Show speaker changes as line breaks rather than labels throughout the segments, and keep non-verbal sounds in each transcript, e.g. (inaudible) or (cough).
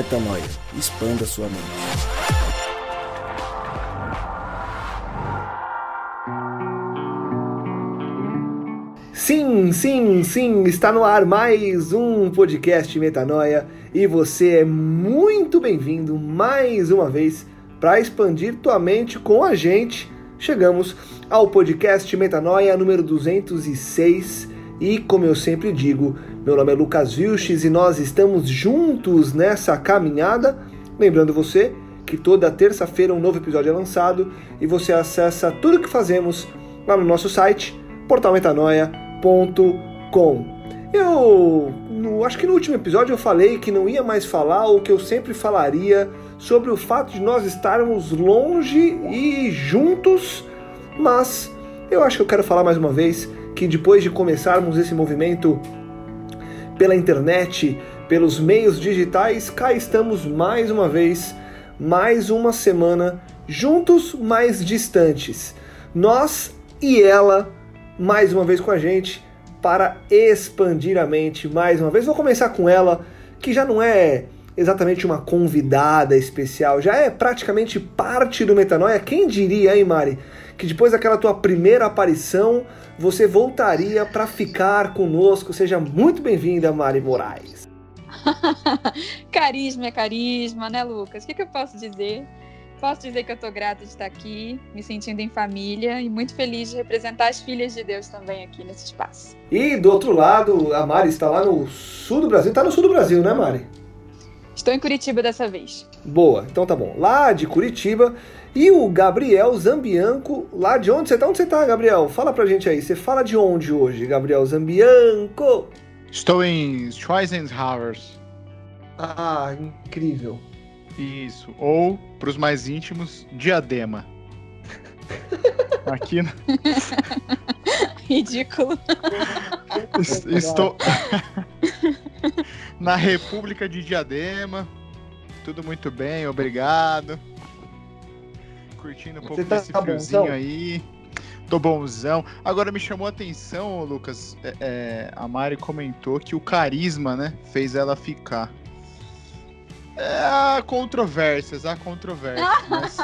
Metanoia. Expanda sua mente. Sim, sim, sim, está no ar mais um podcast Metanoia e você é muito bem-vindo mais uma vez para expandir tua mente com a gente. Chegamos ao podcast Metanoia número 206 e, como eu sempre digo, meu nome é Lucas Vilches e nós estamos juntos nessa caminhada. Lembrando você que toda terça-feira um novo episódio é lançado e você acessa tudo que fazemos lá no nosso site portalmetanoia.com. Eu no, acho que no último episódio eu falei que não ia mais falar o que eu sempre falaria sobre o fato de nós estarmos longe e juntos, mas eu acho que eu quero falar mais uma vez que depois de começarmos esse movimento pela internet, pelos meios digitais, cá estamos mais uma vez, mais uma semana juntos, mais distantes. Nós e ela mais uma vez com a gente para expandir a mente mais uma vez. Vou começar com ela, que já não é exatamente uma convidada especial, já é praticamente parte do Metanoia. Quem diria, hein, Mari, que depois daquela tua primeira aparição você voltaria para ficar conosco? Seja muito bem-vinda, Mari Moraes. (laughs)
carisma é carisma, né, Lucas? O que, que eu posso dizer? Posso dizer que eu estou grata de estar aqui, me sentindo em família e muito feliz de representar as filhas de Deus também aqui nesse espaço.
E do outro lado, a Mari está lá no sul do Brasil. Está no sul do Brasil, né, Mari?
Estou em Curitiba dessa vez.
Boa, então tá bom. Lá de Curitiba. E o Gabriel Zambianco, lá de onde você tá? Onde você tá, Gabriel? Fala pra gente aí. Você fala de onde hoje, Gabriel Zambianco?
Estou em Schweizenhauer.
Ah, incrível.
Isso. Ou, para os mais íntimos, Diadema. (laughs) Aqui. No... (laughs)
Ridículo.
Estou (laughs) na República de Diadema. Tudo muito bem, obrigado. Curtindo um pouco tá desse friozinho bonzão? aí. Tô bonzão. Agora me chamou a atenção, Lucas. É, é, a Mari comentou que o carisma, né, fez ela ficar. É, há controvérsias, há controvérsias. (laughs) mas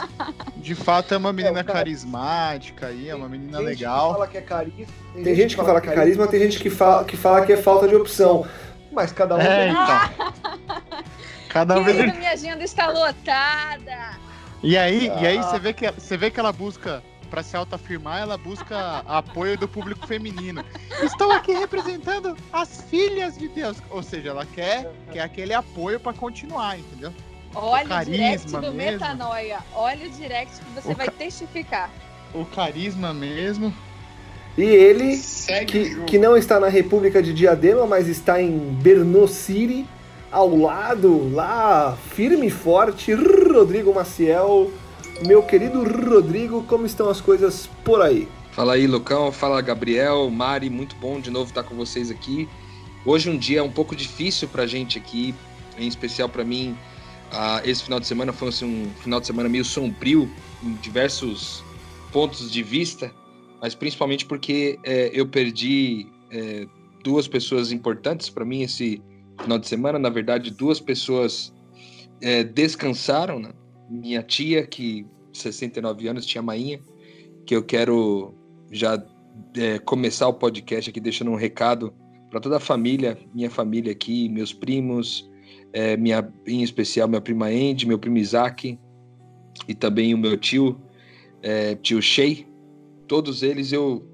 de fato é uma menina é, cara... carismática aí, é uma menina tem legal.
Gente que fala que é carisma, tem, tem gente que fala que é carisma, tem gente que fala, que fala que é falta de opção. Mas cada um.
É, então. (laughs)
cada um. Querido, minha agenda está lotada.
E aí, ah. e aí você vê que você vê que ela busca para se autoafirmar, ela busca apoio do público feminino. Estou aqui representando as filhas de Deus. Ou seja, ela quer, quer aquele apoio para continuar, entendeu?
Olha o, o direct do mesmo. Metanoia. Olha o direct que você o vai testificar.
O carisma mesmo.
E ele, que, que não está na República de Diadema, mas está em Berno City, ao lado, lá, firme e forte, Rodrigo Maciel meu querido Rodrigo, como estão as coisas por aí?
Fala aí, Lucão. Fala, Gabriel, Mari. Muito bom de novo estar com vocês aqui. Hoje um dia um pouco difícil para a gente aqui, em especial para mim. Uh, esse final de semana foi assim, um final de semana meio sombrio em diversos pontos de vista, mas principalmente porque é, eu perdi é, duas pessoas importantes para mim esse final de semana. Na verdade, duas pessoas é, descansaram, né? minha tia, que 69 anos, tia Mainha, que eu quero já é, começar o podcast aqui deixando um recado para toda a família, minha família aqui, meus primos, é, minha, em especial minha prima Andy, meu primo Isaac e também o meu tio, é, tio Shea. Todos eles eu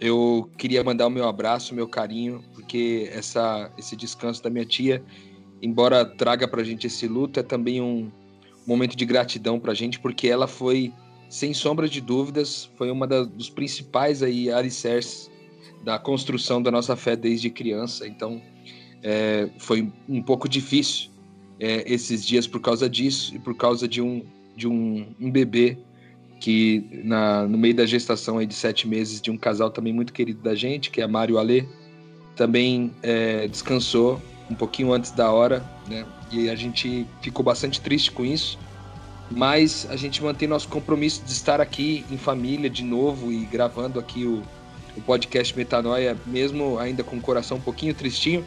eu queria mandar o meu abraço, meu carinho, porque essa, esse descanso da minha tia, embora traga para a gente esse luto, é também um, momento de gratidão para a gente, porque ela foi, sem sombra de dúvidas, foi uma dos principais aí alicerces da construção da nossa fé desde criança. Então, é, foi um pouco difícil é, esses dias por causa disso e por causa de um, de um, um bebê que na, no meio da gestação aí de sete meses de um casal também muito querido da gente, que é Mário Alê, também é, descansou um pouquinho antes da hora, né? E a gente ficou bastante triste com isso. Mas a gente mantém nosso compromisso de estar aqui em família de novo e gravando aqui o, o podcast Metanoia, mesmo ainda com o coração um pouquinho tristinho,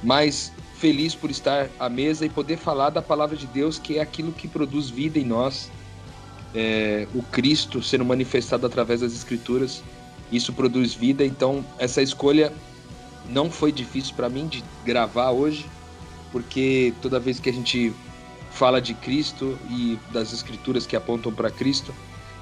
mas feliz por estar à mesa e poder falar da palavra de Deus, que é aquilo que produz vida em nós. É, o Cristo sendo manifestado através das Escrituras, isso produz vida. Então, essa escolha não foi difícil para mim de gravar hoje, porque toda vez que a gente fala de Cristo e das Escrituras que apontam para Cristo,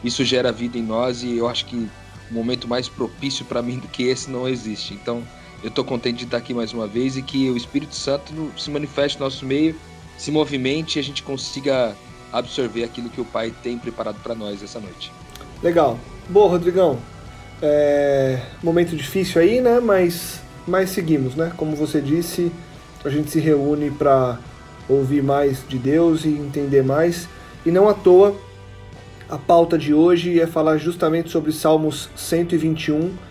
isso gera vida em nós e eu acho que um momento mais propício para mim do que esse não existe. Então, eu estou contente de estar aqui mais uma vez e que o Espírito Santo se manifeste no nosso meio, se movimente e a gente consiga absorver aquilo que o Pai tem preparado para nós essa noite.
Legal. Boa, Rodrigão. É... Momento difícil aí, né? Mas, mas seguimos, né? Como você disse, a gente se reúne para ouvir mais de Deus e entender mais. E não à toa, a pauta de hoje é falar justamente sobre Salmos 121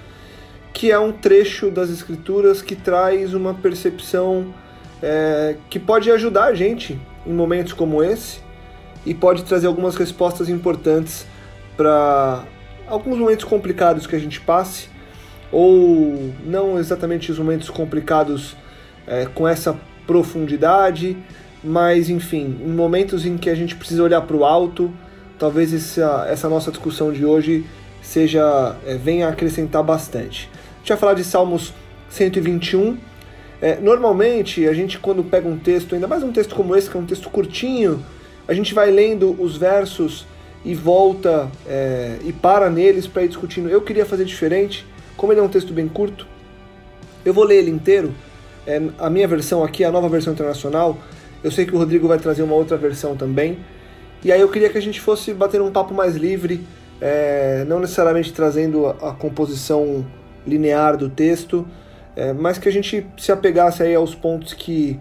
que é um trecho das Escrituras que traz uma percepção é, que pode ajudar a gente em momentos como esse e pode trazer algumas respostas importantes para alguns momentos complicados que a gente passe, ou não exatamente os momentos complicados é, com essa profundidade, mas enfim, em momentos em que a gente precisa olhar para o alto, talvez essa, essa nossa discussão de hoje seja é, venha acrescentar bastante gente vai falar de Salmos 121. É, normalmente, a gente, quando pega um texto, ainda mais um texto como esse, que é um texto curtinho, a gente vai lendo os versos e volta é, e para neles para ir discutindo. Eu queria fazer diferente, como ele é um texto bem curto, eu vou ler ele inteiro. É, a minha versão aqui, a nova versão internacional, eu sei que o Rodrigo vai trazer uma outra versão também. E aí eu queria que a gente fosse bater um papo mais livre, é, não necessariamente trazendo a, a composição linear do texto, é, mas que a gente se apegasse aí aos pontos que,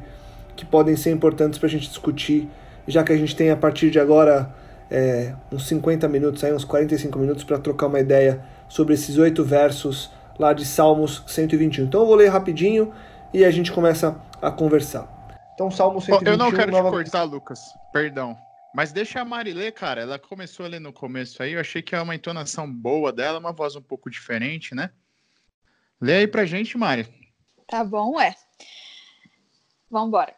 que podem ser importantes para a gente discutir, já que a gente tem a partir de agora é, uns 50 minutos, aí, uns 45 minutos para trocar uma ideia sobre esses oito versos lá de Salmos 121. Então eu vou ler rapidinho e a gente começa a conversar. Então, Salmo 121.
Eu não quero nova... te cortar, Lucas. Perdão. Mas deixa a Mari ler, cara. Ela começou a ler no começo aí. Eu achei que é uma entonação boa dela, uma voz um pouco diferente, né? Lê aí pra gente, Mari.
Tá bom, é. Vambora.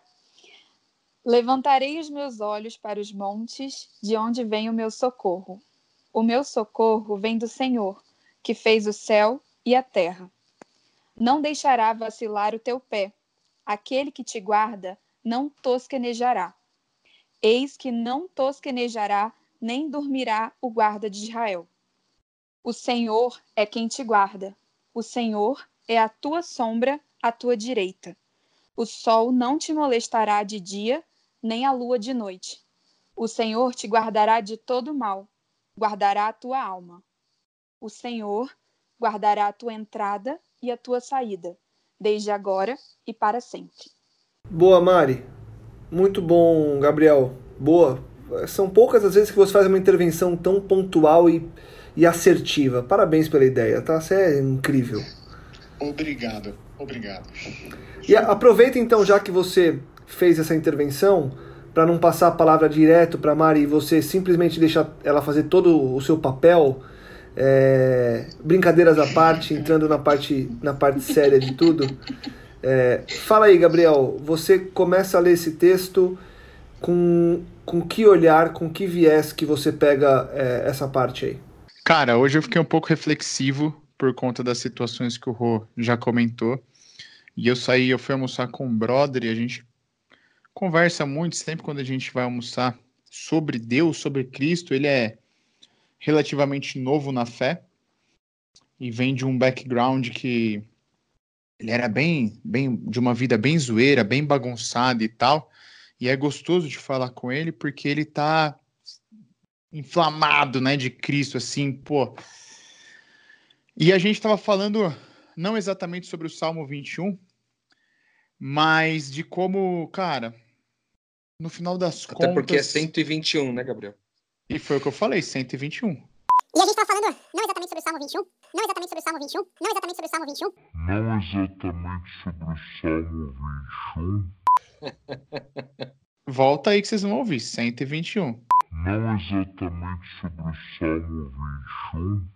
Levantarei os meus olhos para os montes, de onde vem o meu socorro. O meu socorro vem do Senhor, que fez o céu e a terra. Não deixará vacilar o teu pé. Aquele que te guarda não tosquenejará. Eis que não tosquenejará, nem dormirá o guarda de Israel. O Senhor é quem te guarda. O Senhor é a tua sombra à tua direita. O sol não te molestará de dia, nem a lua de noite. O Senhor te guardará de todo mal, guardará a tua alma. O Senhor guardará a tua entrada e a tua saída, desde agora e para sempre.
Boa, Mari. Muito bom, Gabriel. Boa. São poucas as vezes que você faz uma intervenção tão pontual e e assertiva. Parabéns pela ideia, tá? Você é incrível.
Obrigado, obrigado.
E aproveita então, já que você fez essa intervenção, para não passar a palavra direto para Mari e você simplesmente deixar ela fazer todo o seu papel. É, brincadeiras à parte, entrando na parte, na parte séria de tudo. É, fala aí, Gabriel, você começa a ler esse texto com, com que olhar, com que viés que você pega é, essa parte aí?
Cara, hoje eu fiquei um pouco reflexivo por conta das situações que o Rô já comentou. E eu saí, eu fui almoçar com um brother e a gente conversa muito sempre quando a gente vai almoçar sobre Deus, sobre Cristo. Ele é relativamente novo na fé e vem de um background que ele era bem, bem de uma vida bem zoeira, bem bagunçada e tal. E é gostoso de falar com ele porque ele tá inflamado, né, de Cristo, assim, pô. E a gente estava falando não exatamente sobre o Salmo 21, mas de como, cara, no final das
Até
contas. Até
porque é 121, né, Gabriel?
E foi o que eu falei, 121.
E a gente estava falando não exatamente sobre o Salmo 21, não exatamente sobre o Salmo 21, não exatamente sobre o Salmo 21.
Não exatamente sobre o Salmo
21. (laughs) Volta aí que vocês vão ouvir, 121
não exatamente sobre o Salmo 21.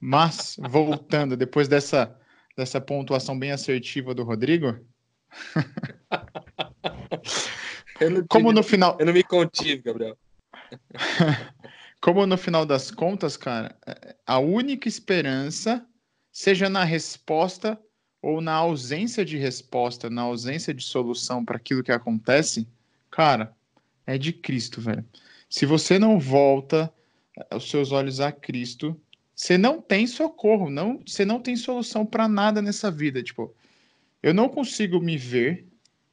Mas, voltando, depois dessa, dessa pontuação bem assertiva do Rodrigo. (laughs) como no final.
Eu não me contive, Gabriel. (laughs)
como no final das contas, cara, a única esperança, seja na resposta ou na ausência de resposta, na ausência de solução para aquilo que acontece, cara, é de Cristo, velho. Se você não volta os seus olhos a Cristo, você não tem socorro, não, você não tem solução para nada nessa vida, tipo, eu não consigo me ver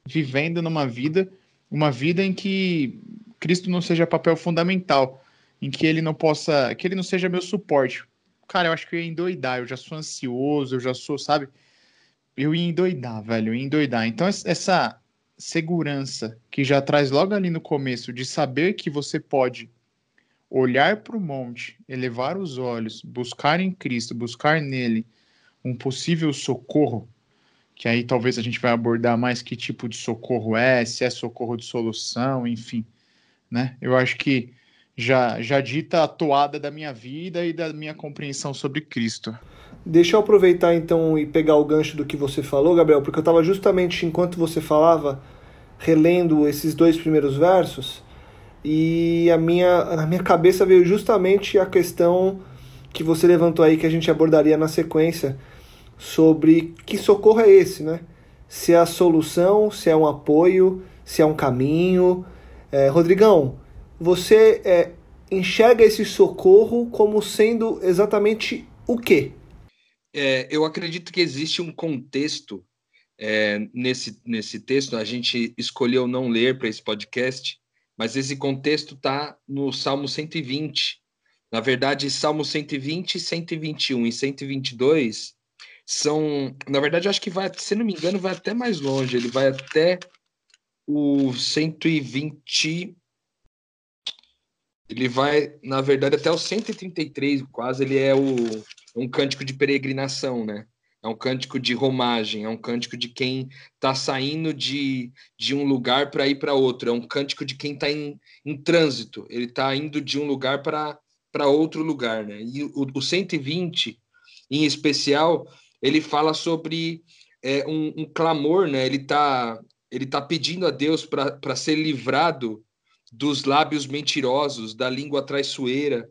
vivendo numa vida, uma vida em que Cristo não seja papel fundamental, em que ele não possa, que ele não seja meu suporte. Cara, eu acho que eu ia endoidar, eu já sou ansioso, eu já sou, sabe? Eu ia endoidar, velho, eu ia endoidar. Então, essa segurança que já traz logo ali no começo de saber que você pode olhar para o monte, elevar os olhos, buscar em Cristo, buscar nele um possível socorro, que aí talvez a gente vai abordar mais que tipo de socorro é, se é socorro de solução, enfim, né? Eu acho que já, já dita a toada da minha vida e da minha compreensão sobre Cristo.
Deixa eu aproveitar então e pegar o gancho do que você falou, Gabriel, porque eu estava justamente enquanto você falava, relendo esses dois primeiros versos, e a minha, na minha cabeça veio justamente a questão que você levantou aí, que a gente abordaria na sequência, sobre que socorro é esse, né? Se é a solução, se é um apoio, se é um caminho. É, Rodrigão, você é, enxerga esse socorro como sendo exatamente o quê?
É, eu acredito que existe um contexto é, nesse, nesse texto. A gente escolheu não ler para esse podcast, mas esse contexto está no Salmo 120. Na verdade, Salmo 120, 121 e 122 são. Na verdade, eu acho que vai, se não me engano, vai até mais longe. Ele vai até o 120 ele vai, na verdade, até o 133, quase, ele é o, um cântico de peregrinação, né? É um cântico de romagem, é um cântico de quem está saindo de, de um lugar para ir para outro, é um cântico de quem está em, em trânsito, ele está indo de um lugar para outro lugar, né? E o, o 120, em especial, ele fala sobre é, um, um clamor, né? Ele está ele tá pedindo a Deus para ser livrado dos lábios mentirosos, da língua traiçoeira.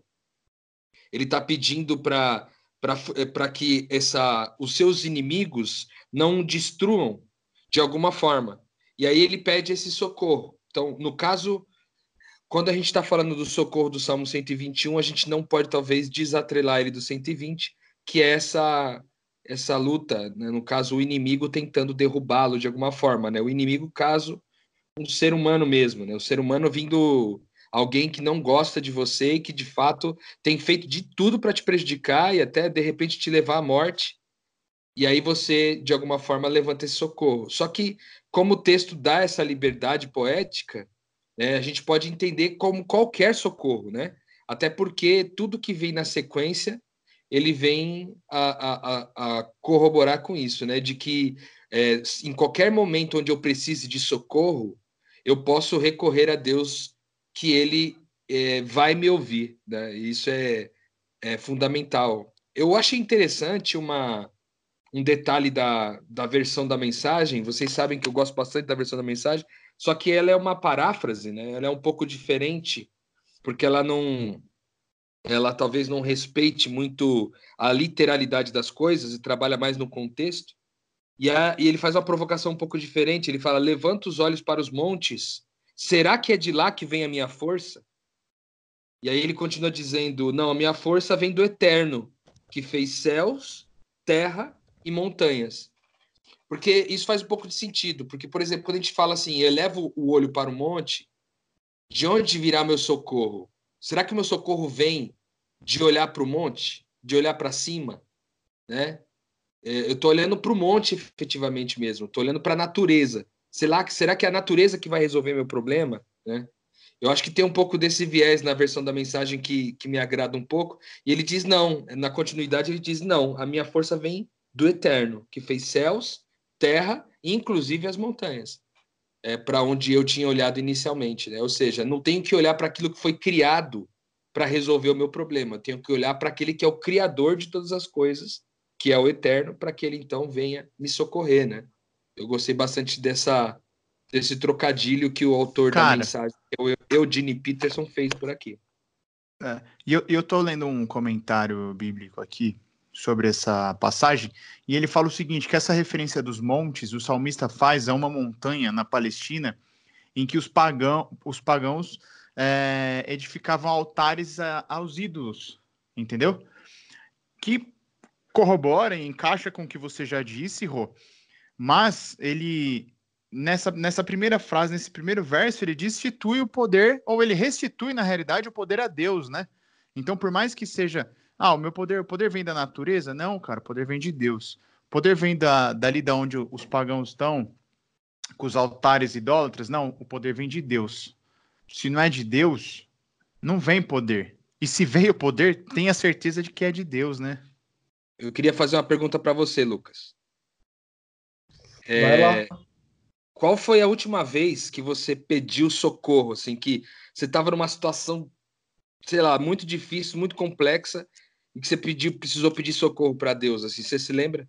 Ele está pedindo para para que essa, os seus inimigos não destruam de alguma forma. E aí ele pede esse socorro. Então, no caso, quando a gente está falando do socorro do Salmo 121, a gente não pode talvez desatrelar ele do 120, que é essa essa luta, né? no caso o inimigo tentando derrubá-lo de alguma forma, né? O inimigo, caso um ser humano mesmo, né? O ser humano vindo alguém que não gosta de você e que de fato tem feito de tudo para te prejudicar e até de repente te levar à morte. E aí você de alguma forma levanta esse socorro. Só que como o texto dá essa liberdade poética, né, a gente pode entender como qualquer socorro, né? Até porque tudo que vem na sequência ele vem a, a, a corroborar com isso, né? De que é, em qualquer momento onde eu precise de socorro, eu posso recorrer a Deus que ele é, vai me ouvir. Né? Isso é, é fundamental. Eu achei interessante uma, um detalhe da, da versão da mensagem. Vocês sabem que eu gosto bastante da versão da mensagem, só que ela é uma paráfrase, né? ela é um pouco diferente, porque ela não. Ela talvez não respeite muito a literalidade das coisas e trabalha mais no contexto. E, a, e ele faz uma provocação um pouco diferente. Ele fala: Levanta os olhos para os montes. Será que é de lá que vem a minha força? E aí ele continua dizendo: Não, a minha força vem do eterno, que fez céus, terra e montanhas. Porque isso faz um pouco de sentido. Porque, por exemplo, quando a gente fala assim, elevo o olho para o monte, de onde virá meu socorro? Será que o meu socorro vem de olhar para o monte, de olhar para cima, né? É, eu estou olhando para o monte efetivamente mesmo, estou olhando para a natureza. Será que, será que é a natureza que vai resolver meu problema? Né? Eu acho que tem um pouco desse viés na versão da mensagem que, que me agrada um pouco. E ele diz não, na continuidade ele diz não, a minha força vem do eterno, que fez céus, terra e inclusive as montanhas. É para onde eu tinha olhado inicialmente, né? Ou seja, não tenho que olhar para aquilo que foi criado para resolver o meu problema, tenho que olhar para aquele que é o criador de todas as coisas que é o Eterno, para que ele então venha me socorrer, né? Eu gostei bastante dessa desse trocadilho que o autor
Cara.
da mensagem, o Eugene Peterson, fez por aqui.
É, e eu, eu tô lendo um comentário bíblico aqui sobre essa passagem, e ele fala o seguinte, que essa referência dos montes, o salmista faz a uma montanha na Palestina, em que os, pagão, os pagãos é, edificavam altares a- aos ídolos, entendeu? Que corrobora e encaixa com o que você já disse, Rô, mas ele, nessa, nessa primeira frase, nesse primeiro verso, ele destitui o poder, ou ele restitui, na realidade, o poder a Deus, né? Então, por mais que seja, ah, o meu poder, o poder vem da natureza? Não, cara, o poder vem de Deus. O poder vem da, dali da onde os pagãos estão, com os altares idólatras? Não, o poder vem de Deus. Se não é de Deus, não vem poder. E se veio poder, tenha certeza de que é de Deus, né?
Eu queria fazer uma pergunta para você, Lucas. É,
Vai lá.
Qual foi a última vez que você pediu socorro, assim, que você estava numa situação, sei lá, muito difícil, muito complexa, e que você pediu, precisou pedir socorro para Deus, assim, você se lembra?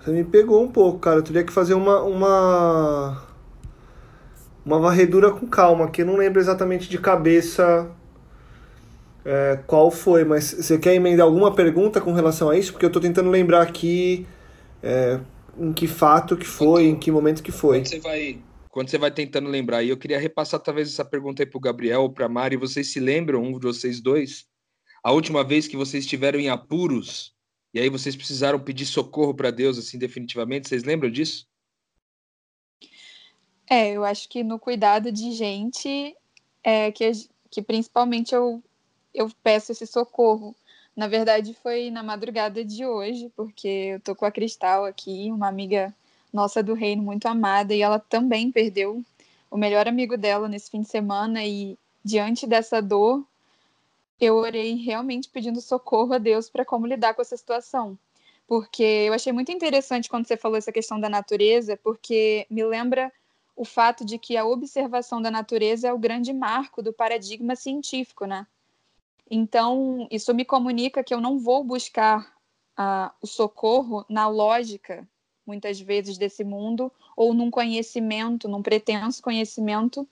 Você me pegou um pouco, cara. Eu teria que fazer uma, uma. Uma varredura com calma, que eu não lembro exatamente de cabeça é, qual foi, mas você quer emendar alguma pergunta com relação a isso? Porque eu tô tentando lembrar aqui é, em que fato que foi, em que momento que foi.
Quando você vai, quando você vai tentando lembrar, e eu queria repassar talvez essa pergunta aí para o Gabriel ou para Mari, vocês se lembram, um de vocês dois, a última vez que vocês estiveram em apuros, e aí vocês precisaram pedir socorro para Deus, assim, definitivamente, vocês lembram disso?
É, eu acho que no cuidado de gente é que, que principalmente eu, eu peço esse socorro. Na verdade, foi na madrugada de hoje, porque eu tô com a Cristal aqui, uma amiga nossa do reino muito amada, e ela também perdeu o melhor amigo dela nesse fim de semana, e diante dessa dor, eu orei realmente pedindo socorro a Deus para como lidar com essa situação. Porque eu achei muito interessante quando você falou essa questão da natureza, porque me lembra o fato de que a observação da natureza é o grande marco do paradigma científico, né? Então, isso me comunica que eu não vou buscar ah, o socorro na lógica, muitas vezes, desse mundo, ou num conhecimento, num pretenso conhecimento,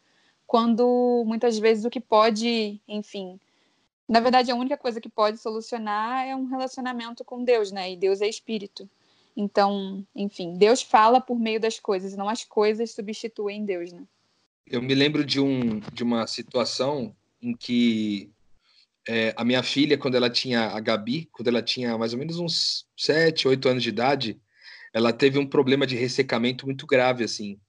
quando muitas vezes o que pode, enfim. Na verdade, a única coisa que pode solucionar é um relacionamento com Deus, né? E Deus é espírito. Então, enfim, Deus fala por meio das coisas, não as coisas substituem Deus, né?
Eu me lembro de, um, de uma situação em que é, a minha filha, quando ela tinha a Gabi, quando ela tinha mais ou menos uns 7, 8 anos de idade, ela teve um problema de ressecamento muito grave, assim.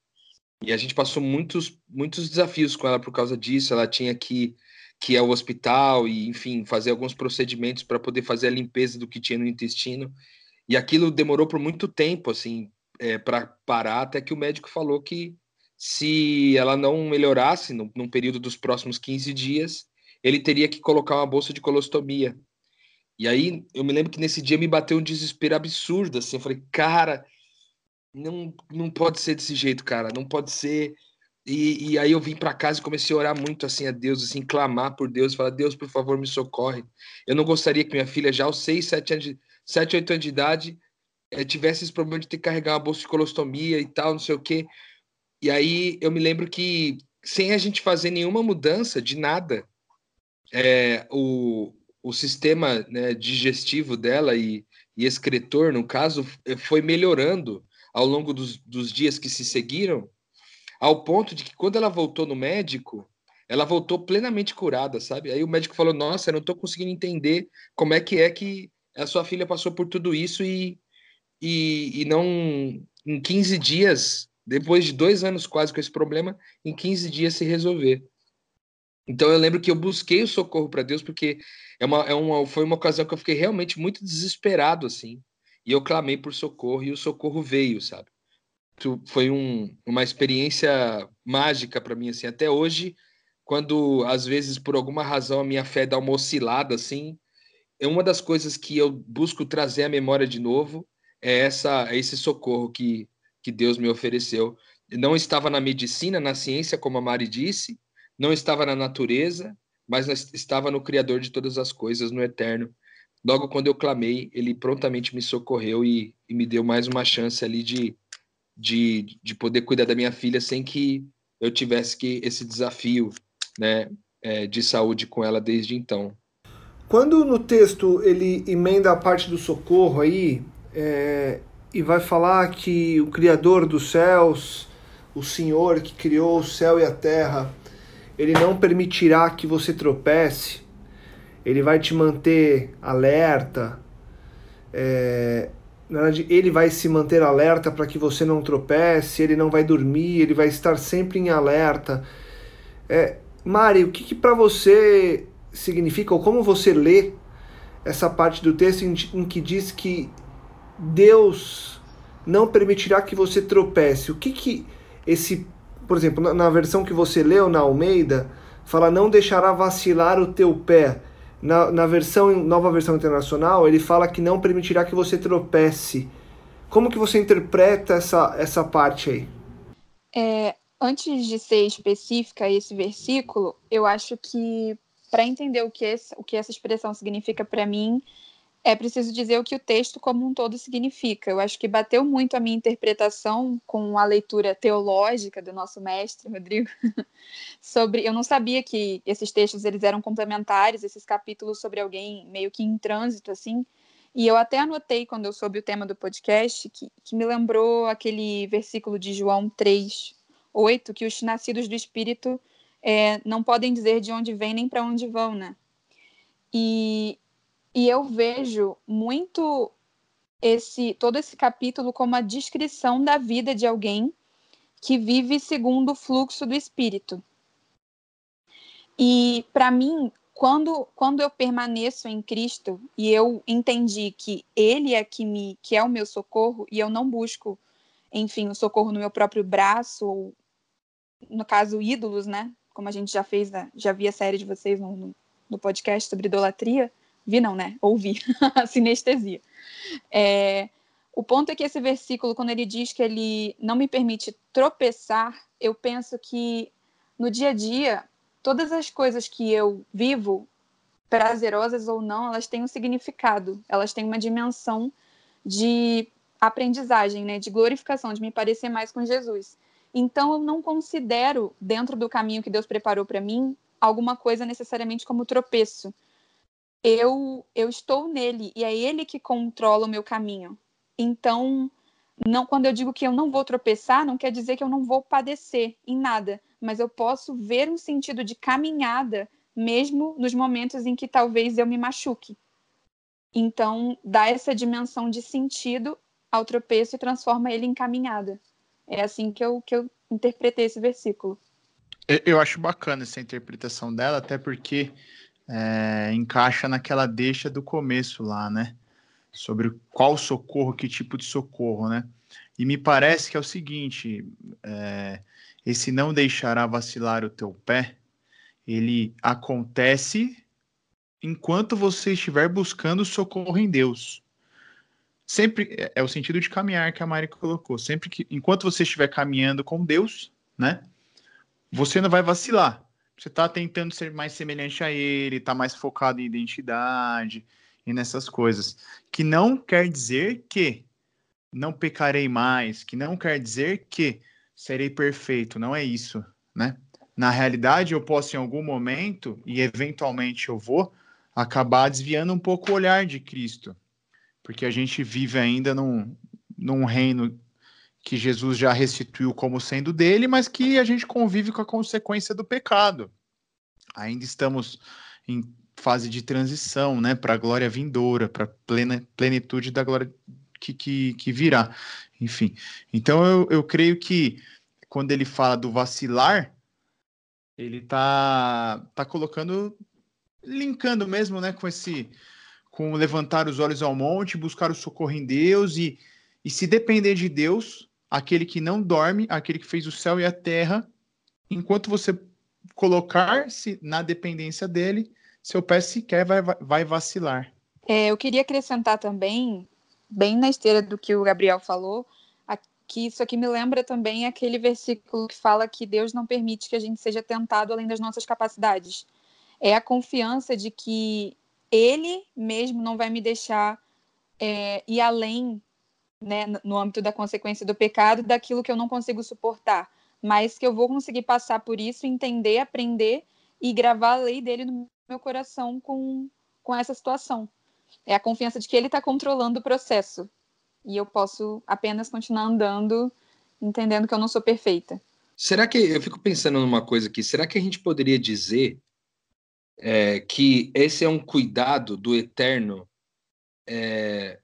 E a gente passou muitos, muitos desafios com ela por causa disso. Ela tinha que, que ir ao hospital e, enfim, fazer alguns procedimentos para poder fazer a limpeza do que tinha no intestino. E aquilo demorou por muito tempo, assim, é, para parar, até que o médico falou que se ela não melhorasse no, num período dos próximos 15 dias, ele teria que colocar uma bolsa de colostomia. E aí eu me lembro que nesse dia me bateu um desespero absurdo, assim, eu falei, cara, não, não pode ser desse jeito, cara, não pode ser. E, e aí eu vim para casa e comecei a orar muito assim a Deus, assim, clamar por Deus, falar, Deus, por favor, me socorre. Eu não gostaria que minha filha, já aos 6, 7 anos de, 7, 8 anos de idade, eh, tivesse esse problema de ter que carregar uma bolsa de colostomia e tal, não sei o quê. E aí eu me lembro que, sem a gente fazer nenhuma mudança de nada, é, o, o sistema né, digestivo dela e, e excretor, no caso, eh, foi melhorando ao longo dos, dos dias que se seguiram, ao ponto de que quando ela voltou no médico, ela voltou plenamente curada, sabe? Aí o médico falou: Nossa, eu não estou conseguindo entender como é que é que a sua filha passou por tudo isso e, e, e não em 15 dias, depois de dois anos quase com esse problema, em 15 dias se resolver. Então eu lembro que eu busquei o socorro para Deus porque é uma, é uma, foi uma ocasião que eu fiquei realmente muito desesperado assim. E eu clamei por socorro e o socorro veio, sabe? Foi um, uma experiência mágica para mim assim. Até hoje, quando às vezes por alguma razão a minha fé dá uma oscilada assim, é uma das coisas que eu busco trazer à memória de novo é essa é esse socorro que que Deus me ofereceu. Não estava na medicina, na ciência, como a Mari disse, não estava na natureza, mas estava no Criador de todas as coisas, no Eterno. Logo quando eu clamei, ele prontamente me socorreu e, e me deu mais uma chance ali de, de, de poder cuidar da minha filha sem que eu tivesse que esse desafio né, é, de saúde com ela desde então.
Quando no texto ele emenda a parte do socorro aí é, e vai falar que o Criador dos céus, o Senhor que criou o céu e a terra, ele não permitirá que você tropece, ele vai te manter alerta, é, na verdade, ele vai se manter alerta para que você não tropece, ele não vai dormir, ele vai estar sempre em alerta. É, Mari, o que, que para você significa, ou como você lê essa parte do texto em, em que diz que Deus não permitirá que você tropece? O que que esse, por exemplo, na, na versão que você leu na Almeida, fala não deixará vacilar o teu pé. Na, na versão nova versão internacional, ele fala que não permitirá que você tropece. Como que você interpreta essa, essa parte aí?
É, antes de ser específica esse versículo, eu acho que para entender o que, esse, o que essa expressão significa para mim, é preciso dizer o que o texto como um todo significa. Eu acho que bateu muito a minha interpretação com a leitura teológica do nosso mestre Rodrigo (laughs) sobre. Eu não sabia que esses textos eles eram complementares, esses capítulos sobre alguém meio que em trânsito assim. E eu até anotei quando eu soube o tema do podcast que, que me lembrou aquele versículo de João 3, 8, que os nascidos do Espírito é, não podem dizer de onde vêm nem para onde vão, né? E, e eu vejo muito esse todo esse capítulo como a descrição da vida de alguém que vive segundo o fluxo do espírito. E para mim, quando quando eu permaneço em Cristo e eu entendi que ele é que me que é o meu socorro e eu não busco, enfim, o socorro no meu próprio braço ou no caso ídolos, né? Como a gente já fez, já vi a série de vocês no, no, no podcast sobre idolatria, Vi não, né? Ouvi. (laughs) Sinestesia. É, o ponto é que esse versículo, quando ele diz que ele não me permite tropeçar, eu penso que no dia a dia, todas as coisas que eu vivo, prazerosas ou não, elas têm um significado, elas têm uma dimensão de aprendizagem, né, de glorificação, de me parecer mais com Jesus. Então eu não considero dentro do caminho que Deus preparou para mim alguma coisa necessariamente como tropeço eu eu estou nele e é ele que controla o meu caminho. Então, não quando eu digo que eu não vou tropeçar, não quer dizer que eu não vou padecer em nada, mas eu posso ver um sentido de caminhada mesmo nos momentos em que talvez eu me machuque. Então, dá essa dimensão de sentido ao tropeço e transforma ele em caminhada. É assim que eu, que eu interpretei esse versículo.
Eu acho bacana essa interpretação dela, até porque é, encaixa naquela deixa do começo lá, né? Sobre qual socorro, que tipo de socorro, né? E me parece que é o seguinte: é, esse não deixará vacilar o teu pé, ele acontece enquanto você estiver buscando socorro em Deus. Sempre é, é o sentido de caminhar que a Mari colocou. Sempre que, enquanto você estiver caminhando com Deus, né? Você não vai vacilar você está tentando ser mais semelhante a ele, está mais focado em identidade e nessas coisas. Que não quer dizer que não pecarei mais, que não quer dizer que serei perfeito, não é isso, né? Na realidade, eu posso em algum momento, e eventualmente eu vou, acabar desviando um pouco o olhar de Cristo, porque a gente vive ainda num, num reino que Jesus já restituiu como sendo dele, mas que a gente convive com a consequência do pecado. Ainda estamos em fase de transição, né, para a glória vindoura, para plena plenitude da glória que, que, que virá. Enfim, então eu, eu creio que quando ele fala do vacilar, ele tá, tá colocando, linkando mesmo, né, com esse, com levantar os olhos ao monte, buscar o socorro em Deus e, e se depender de Deus, aquele que não dorme, aquele que fez o céu e a terra, enquanto você colocar-se na dependência dele, seu pé sequer vai, vai vacilar.
É, eu queria acrescentar também, bem na esteira do que o Gabriel falou, que isso aqui me lembra também aquele versículo que fala que Deus não permite que a gente seja tentado além das nossas capacidades. É a confiança de que Ele mesmo não vai me deixar é, ir além né, no âmbito da consequência do pecado, daquilo que eu não consigo suportar, mas que eu vou conseguir passar por isso, entender, aprender e gravar a lei dele no meu coração com, com essa situação. É a confiança de que ele está controlando o processo e eu posso apenas continuar andando, entendendo que eu não sou perfeita.
Será que eu fico pensando numa coisa aqui? Será que a gente poderia dizer é, que esse é um cuidado do Eterno é,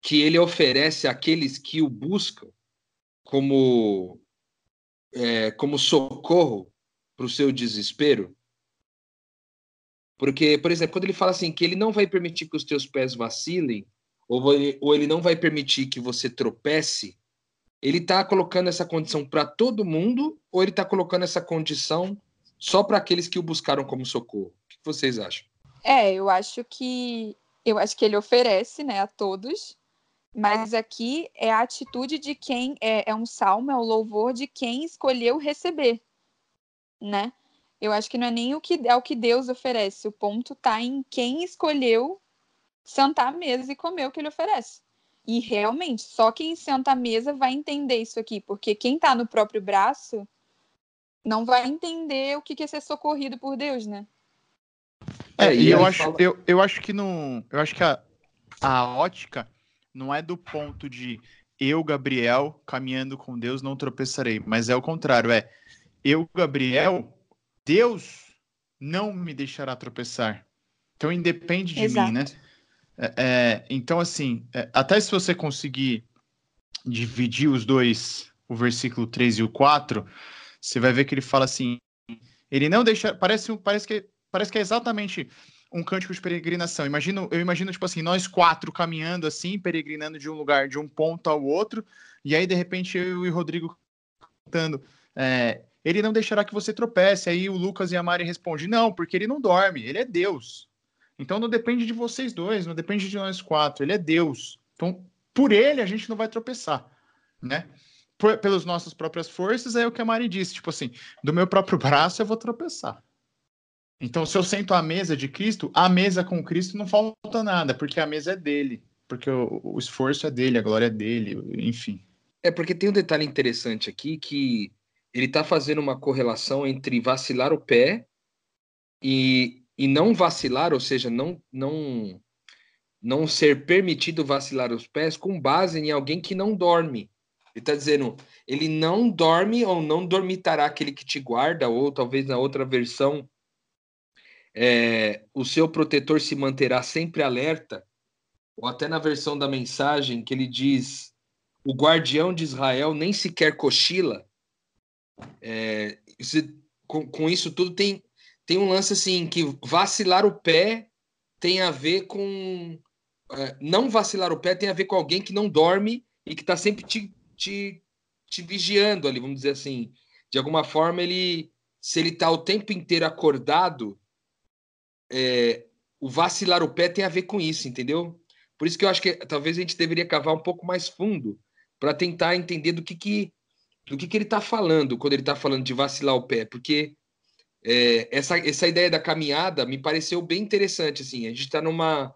que ele oferece àqueles que o buscam como é, como socorro para o seu desespero? Porque, por exemplo, quando ele fala assim que ele não vai permitir que os teus pés vacilem, ou, ou ele não vai permitir que você tropece, ele está colocando essa condição para todo mundo ou ele está colocando essa condição só para aqueles que o buscaram como socorro? O que vocês acham?
É, eu acho que eu acho que ele oferece, né, a todos, mas aqui é a atitude de quem é, é um salmo, é o louvor de quem escolheu receber, né? Eu acho que não é nem o que é o que Deus oferece, o ponto está em quem escolheu sentar à mesa e comer o que ele oferece. E realmente, só quem senta à mesa vai entender isso aqui, porque quem está no próprio braço não vai entender o que é ser socorrido por Deus, né?
É, e eu acho, fala... eu, eu acho que não. Eu acho que a, a ótica não é do ponto de eu, Gabriel, caminhando com Deus, não tropeçarei. Mas é o contrário, é eu, Gabriel, Deus não me deixará tropeçar. Então independe de Exato. mim, né? É, é, então, assim, é, até se você conseguir dividir os dois, o versículo 3 e o 4, você vai ver que ele fala assim: ele não deixa. Parece, parece, que, parece que é exatamente um cântico de peregrinação. Imagino, eu imagino, tipo assim, nós quatro caminhando assim, peregrinando de um lugar, de um ponto ao outro, e aí, de repente, eu e o Rodrigo cantando. É, ele não deixará que você tropece. Aí o Lucas e a Mari respondem: não, porque ele não dorme, ele é Deus. Então não depende de vocês dois, não depende de nós quatro. Ele é Deus. Então, por ele a gente não vai tropeçar, né? Por, pelas nossas próprias forças, é o que a Mari disse, tipo assim, do meu próprio (laughs) braço eu vou tropeçar. Então, se eu sento à mesa de Cristo, a mesa com Cristo não falta nada, porque a mesa é dele, porque o, o esforço é dele, a glória é dele, enfim.
É porque tem um detalhe interessante aqui que ele está fazendo uma correlação entre vacilar o pé e e não vacilar, ou seja, não não não ser permitido vacilar os pés com base em alguém que não dorme. Ele está dizendo, ele não dorme ou não dormitará aquele que te guarda, ou talvez na outra versão, é, o seu protetor se manterá sempre alerta, ou até na versão da mensagem que ele diz, o guardião de Israel nem sequer cochila. É, com, com isso tudo tem tem um lance assim que vacilar o pé tem a ver com é, não vacilar o pé tem a ver com alguém que não dorme e que está sempre te, te, te vigiando ali, vamos dizer assim. De alguma forma, ele se ele está o tempo inteiro acordado, é, o vacilar o pé tem a ver com isso, entendeu? Por isso que eu acho que talvez a gente deveria cavar um pouco mais fundo para tentar entender do que, que do que, que ele está falando quando ele está falando de vacilar o pé, porque é, essa, essa ideia da caminhada me pareceu bem interessante. Assim, a gente está numa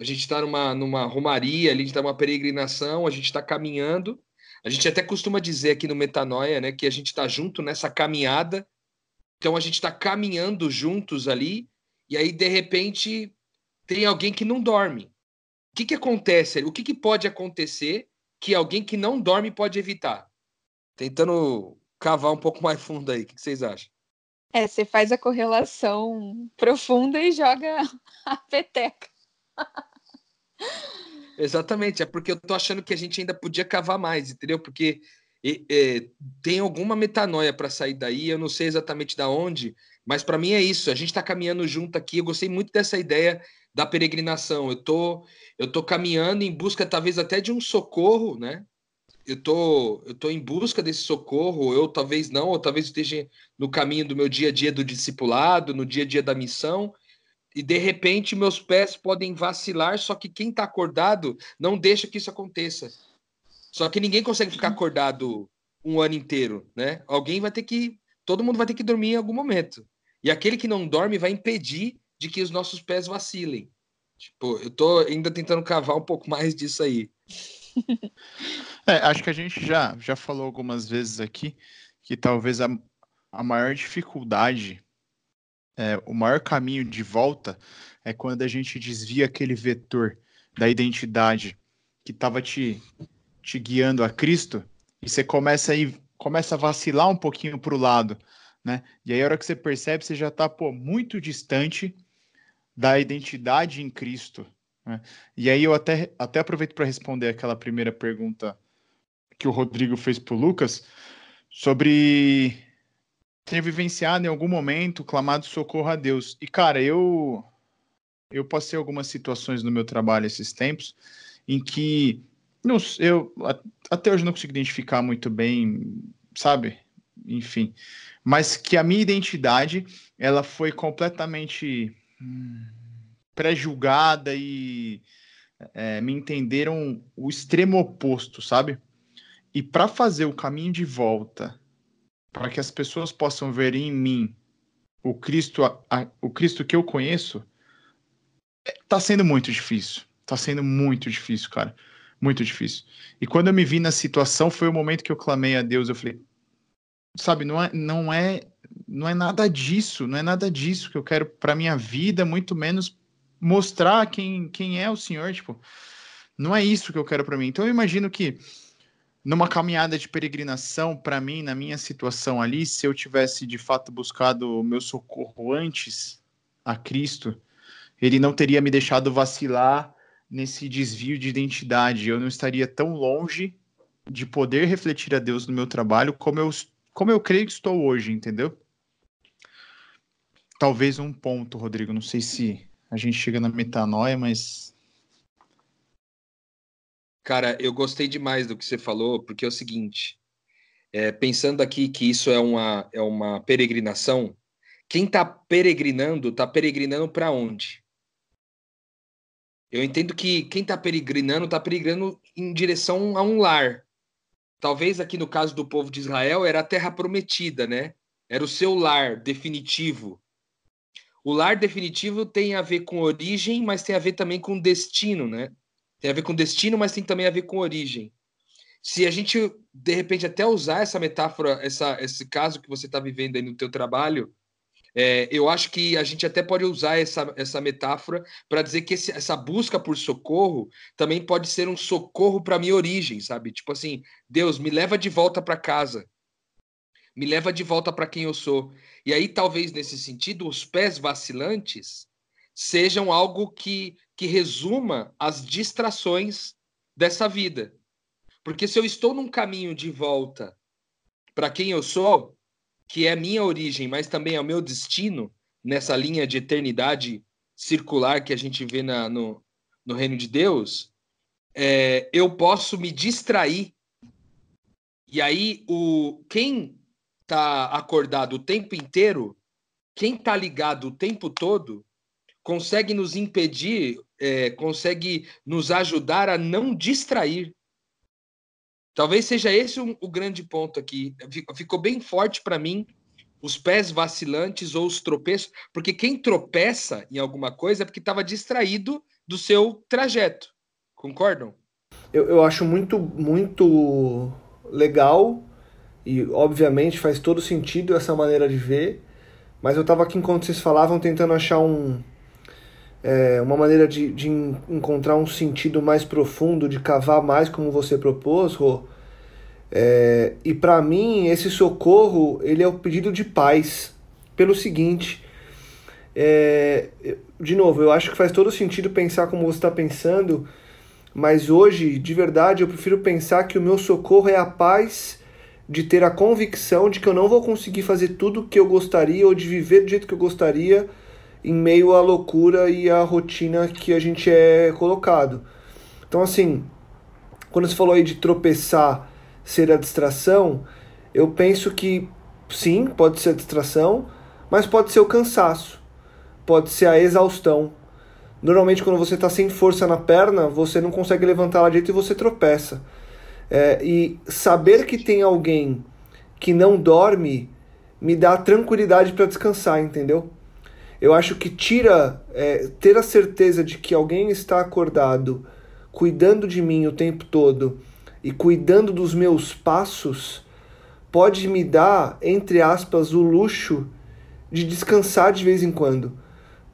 a gente está numa, numa romaria, a gente está numa peregrinação, a gente está caminhando. A gente até costuma dizer aqui no Metanoia, né, que a gente está junto nessa caminhada. Então a gente está caminhando juntos ali, e aí de repente tem alguém que não dorme. O que, que acontece? O que, que pode acontecer que alguém que não dorme pode evitar? Tentando cavar um pouco mais fundo aí, o que, que vocês acham?
É, você faz a correlação profunda e joga (laughs) a peteca.
Exatamente, é porque eu tô achando que a gente ainda podia cavar mais, entendeu? Porque é, tem alguma metanoia para sair daí, eu não sei exatamente da onde, mas para mim é isso. A gente está caminhando junto aqui. Eu gostei muito dessa ideia da peregrinação. Eu tô, eu tô caminhando em busca, talvez até de um socorro, né? eu tô, eu tô em busca desse socorro, eu talvez não, ou talvez esteja no caminho do meu dia a dia do discipulado, no dia a dia da missão, e de repente meus pés podem vacilar, só que quem está acordado não deixa que isso aconteça. Só que ninguém consegue ficar acordado um ano inteiro, né? Alguém vai ter que, todo mundo vai ter que dormir em algum momento. E aquele que não dorme vai impedir de que os nossos pés vacilem. Tipo, eu tô ainda tentando cavar um pouco mais disso aí. (laughs)
é, acho que a gente já, já falou algumas vezes aqui que talvez a, a maior dificuldade, é, o maior caminho de volta é quando a gente desvia aquele vetor da identidade que estava te, te guiando a Cristo e você começa a, ir, começa a vacilar um pouquinho para o lado, né? E aí a hora que você percebe, você já está muito distante da identidade em Cristo. Né? E aí eu até, até aproveito para responder aquela primeira pergunta que o Rodrigo fez para o Lucas sobre ter vivenciado em algum momento clamado socorro a Deus. E cara, eu eu passei algumas situações no meu trabalho esses tempos em que não, eu até hoje não consigo identificar muito bem, sabe? Enfim, mas que a minha identidade ela foi completamente hum, pré-julgada e é, me entenderam o extremo oposto, sabe? E para fazer o caminho de volta, para que as pessoas possam ver em mim o Cristo, a, a, o Cristo que eu conheço, tá sendo muito difícil. Tá sendo muito difícil, cara. Muito difícil. E quando eu me vi na situação, foi o momento que eu clamei a Deus. Eu falei, sabe, não é, não é, não é nada disso, não é nada disso que eu quero para minha vida, muito menos mostrar quem, quem é o Senhor, tipo, não é isso que eu quero para mim. Então eu imagino que numa caminhada de peregrinação, para mim, na minha situação ali, se eu tivesse de fato buscado o meu socorro antes a Cristo, ele não teria me deixado vacilar nesse desvio de identidade. Eu não estaria tão longe de poder refletir a Deus no meu trabalho como eu, como eu creio que estou hoje, entendeu? Talvez um ponto, Rodrigo. Não sei se a gente chega na metanoia, mas.
Cara, eu gostei demais do que você falou, porque é o seguinte: é, pensando aqui que isso é uma, é uma peregrinação, quem está peregrinando, está peregrinando para onde? Eu entendo que quem está peregrinando, está peregrinando em direção a um lar. Talvez aqui no caso do povo de Israel era a terra prometida, né? Era o seu lar definitivo. O lar definitivo tem a ver com origem, mas tem a ver também com destino, né? Tem a ver com destino, mas tem também a ver com origem. Se a gente, de repente, até usar essa metáfora, essa, esse caso que você está vivendo aí no teu trabalho, é, eu acho que a gente até pode usar essa, essa metáfora para dizer que esse, essa busca por socorro também pode ser um socorro para minha origem, sabe? Tipo assim, Deus, me leva de volta para casa, me leva de volta para quem eu sou. E aí, talvez nesse sentido, os pés vacilantes sejam algo que, que resuma as distrações dessa vida. Porque se eu estou num caminho de volta para quem eu sou, que é minha origem, mas também é o meu destino, nessa linha de eternidade circular que a gente vê na, no, no reino de Deus, é, eu posso me distrair. E aí, o quem está acordado o tempo inteiro, quem está ligado o tempo todo, consegue nos impedir, é, consegue nos ajudar a não distrair. Talvez seja esse o, o grande ponto aqui. Ficou bem forte para mim os pés vacilantes ou os tropeços, porque quem tropeça em alguma coisa é porque estava distraído do seu trajeto. Concordam?
Eu, eu acho muito, muito legal e, obviamente, faz todo sentido essa maneira de ver, mas eu estava aqui enquanto vocês falavam tentando achar um, é, uma maneira de, de encontrar um sentido mais profundo, de cavar mais como você propôs, Rô. É, e para mim esse socorro ele é o pedido de paz pelo seguinte, é, de novo eu acho que faz todo sentido pensar como você está pensando, mas hoje de verdade eu prefiro pensar que o meu socorro é a paz de ter a convicção de que eu não vou conseguir fazer tudo o que eu gostaria ou de viver do jeito que eu gostaria em meio à loucura e à rotina que a gente é colocado. Então, assim, quando você falou aí de tropeçar ser a distração, eu penso que sim, pode ser a distração, mas pode ser o cansaço, pode ser a exaustão. Normalmente, quando você está sem força na perna, você não consegue levantar lá direito e você tropeça. É, e saber que tem alguém que não dorme me dá tranquilidade para descansar, entendeu? Eu acho que tira é, ter a certeza de que alguém está acordado cuidando de mim o tempo todo e cuidando dos meus passos, pode me dar, entre aspas, o luxo de descansar de vez em quando.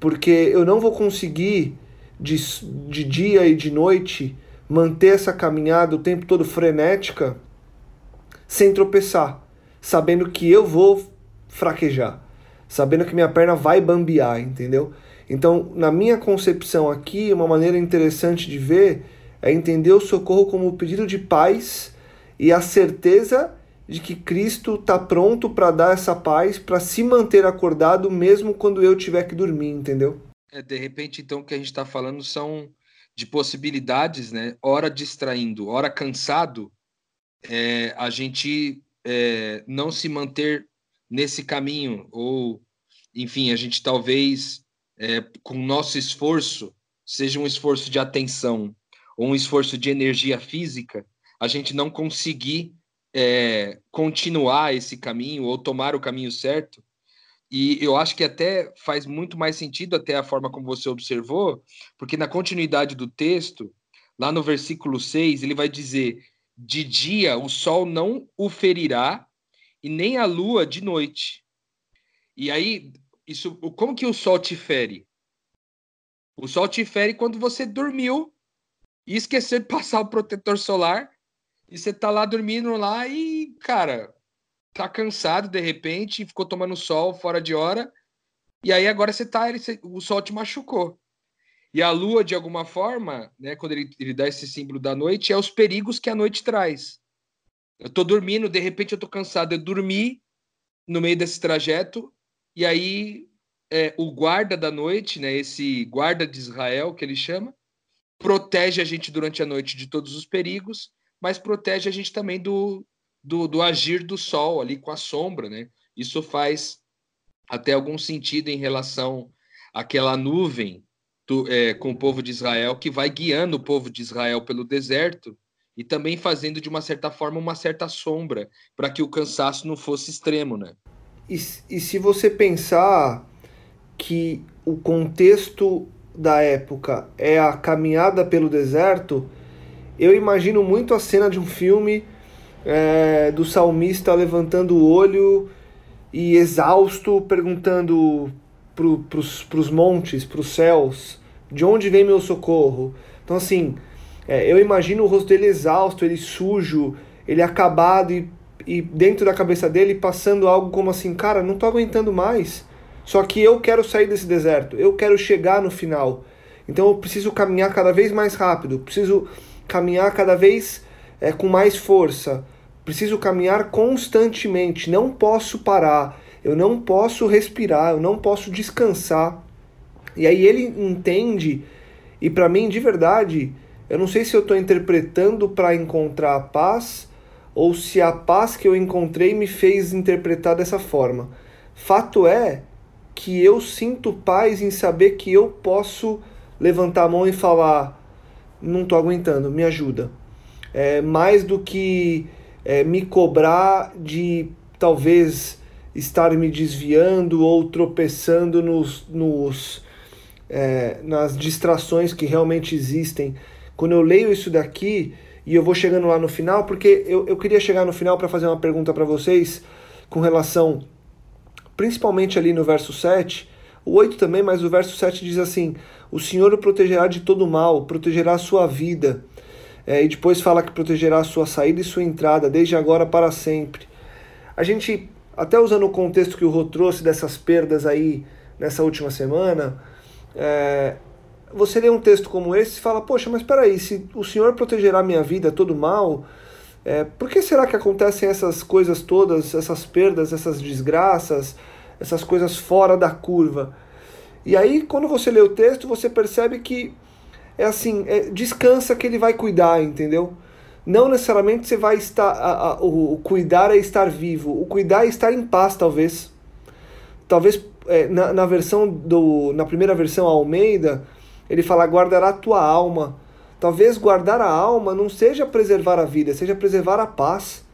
Porque eu não vou conseguir, de, de dia e de noite, manter essa caminhada o tempo todo frenética sem tropeçar, sabendo que eu vou fraquejar, sabendo que minha perna vai bambear, entendeu? Então, na minha concepção aqui, uma maneira interessante de ver é entender o socorro como o pedido de paz e a certeza de que Cristo está pronto para dar essa paz, para se manter acordado mesmo quando eu tiver que dormir, entendeu?
É, de repente, então, o que a gente está falando são de possibilidades, né? Hora distraindo, hora cansado, é, a gente é, não se manter nesse caminho, ou, enfim, a gente talvez, é, com nosso esforço, seja um esforço de atenção ou um esforço de energia física, a gente não conseguir é, continuar esse caminho ou tomar o caminho certo. E eu acho que até faz muito mais sentido, até a forma como você observou, porque na continuidade do texto, lá no versículo 6, ele vai dizer: De dia o sol não o ferirá, e nem a lua de noite. E aí, isso, como que o sol te fere? O sol te fere quando você dormiu e esqueceu de passar o protetor solar e você tá lá dormindo lá e, cara, tá cansado de repente, ficou tomando sol fora de hora, e aí agora você tá, ele, o sol te machucou. E a lua, de alguma forma, né, quando ele, ele dá esse símbolo da noite, é os perigos que a noite traz. Eu tô dormindo, de repente eu tô cansado, eu dormi no meio desse trajeto, e aí é, o guarda da noite, né, esse guarda de Israel, que ele chama, protege a gente durante a noite de todos os perigos, mas protege a gente também do, do, do agir do sol ali com a sombra, né? Isso faz até algum sentido em relação àquela nuvem do, é, com o povo de Israel que vai guiando o povo de Israel pelo deserto e também fazendo de uma certa forma uma certa sombra para que o cansaço não fosse extremo, né?
E, e se você pensar que o contexto da época é a caminhada pelo deserto, eu imagino muito a cena de um filme é, do salmista levantando o olho e exausto, perguntando para os montes, para os céus, de onde vem meu socorro? Então, assim, é, eu imagino o rosto dele exausto, ele sujo, ele acabado e, e dentro da cabeça dele passando algo como assim: cara, não tô aguentando mais. Só que eu quero sair desse deserto, eu quero chegar no final. Então eu preciso caminhar cada vez mais rápido, preciso caminhar cada vez é, com mais força. Preciso caminhar constantemente, não posso parar, eu não posso respirar, eu não posso descansar. E aí ele entende, e para mim, de verdade, eu não sei se eu estou interpretando para encontrar a paz ou se a paz que eu encontrei me fez interpretar dessa forma. Fato é que eu sinto paz em saber que eu posso levantar a mão e falar: não estou aguentando, me ajuda. É, mais do que é, me cobrar de talvez estar me desviando ou tropeçando nos, nos é, nas distrações que realmente existem. Quando eu leio isso daqui e eu vou chegando lá no final, porque eu, eu queria chegar no final para fazer uma pergunta para vocês com relação, principalmente ali no verso 7, o 8 também, mas o verso 7 diz assim: O Senhor o protegerá de todo mal, protegerá a sua vida. É, e depois fala que protegerá a sua saída e sua entrada, desde agora para sempre. A gente, até usando o contexto que o Rô trouxe dessas perdas aí nessa última semana, é, você lê um texto como esse e fala: Poxa, mas peraí, se o Senhor protegerá minha vida todo mal, é, por que será que acontecem essas coisas todas, essas perdas, essas desgraças? essas coisas fora da curva. E aí, quando você lê o texto, você percebe que é assim, é, descansa que ele vai cuidar, entendeu? Não necessariamente você vai estar. A, a, o, o, cuidar é estar vivo. O cuidar é estar em paz, talvez. Talvez é, na, na versão do. Na primeira versão Almeida, ele fala guardará tua alma. Talvez guardar a alma não seja preservar a vida, seja preservar a paz,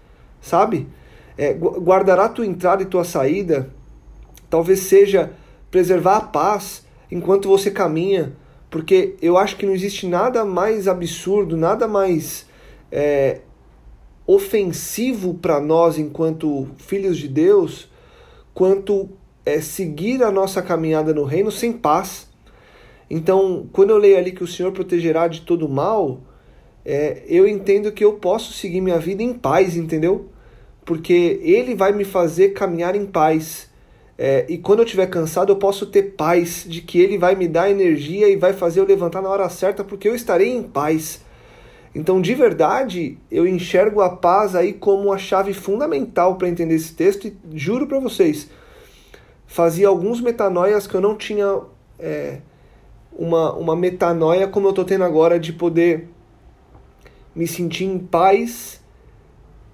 sabe? É, guardará tua entrada e tua saída talvez seja preservar a paz enquanto você caminha, porque eu acho que não existe nada mais absurdo, nada mais é, ofensivo para nós enquanto filhos de Deus, quanto é, seguir a nossa caminhada no reino sem paz. Então, quando eu leio ali que o Senhor protegerá de todo mal, é, eu entendo que eu posso seguir minha vida em paz, entendeu? Porque Ele vai me fazer caminhar em paz. É, e quando eu estiver cansado, eu posso ter paz de que Ele vai me dar energia e vai fazer eu levantar na hora certa, porque eu estarei em paz. Então, de verdade, eu enxergo a paz aí como a chave fundamental para entender esse texto e juro para vocês, fazia alguns metanoias que eu não tinha é, uma, uma metanoia como eu estou tendo agora de poder me sentir em paz,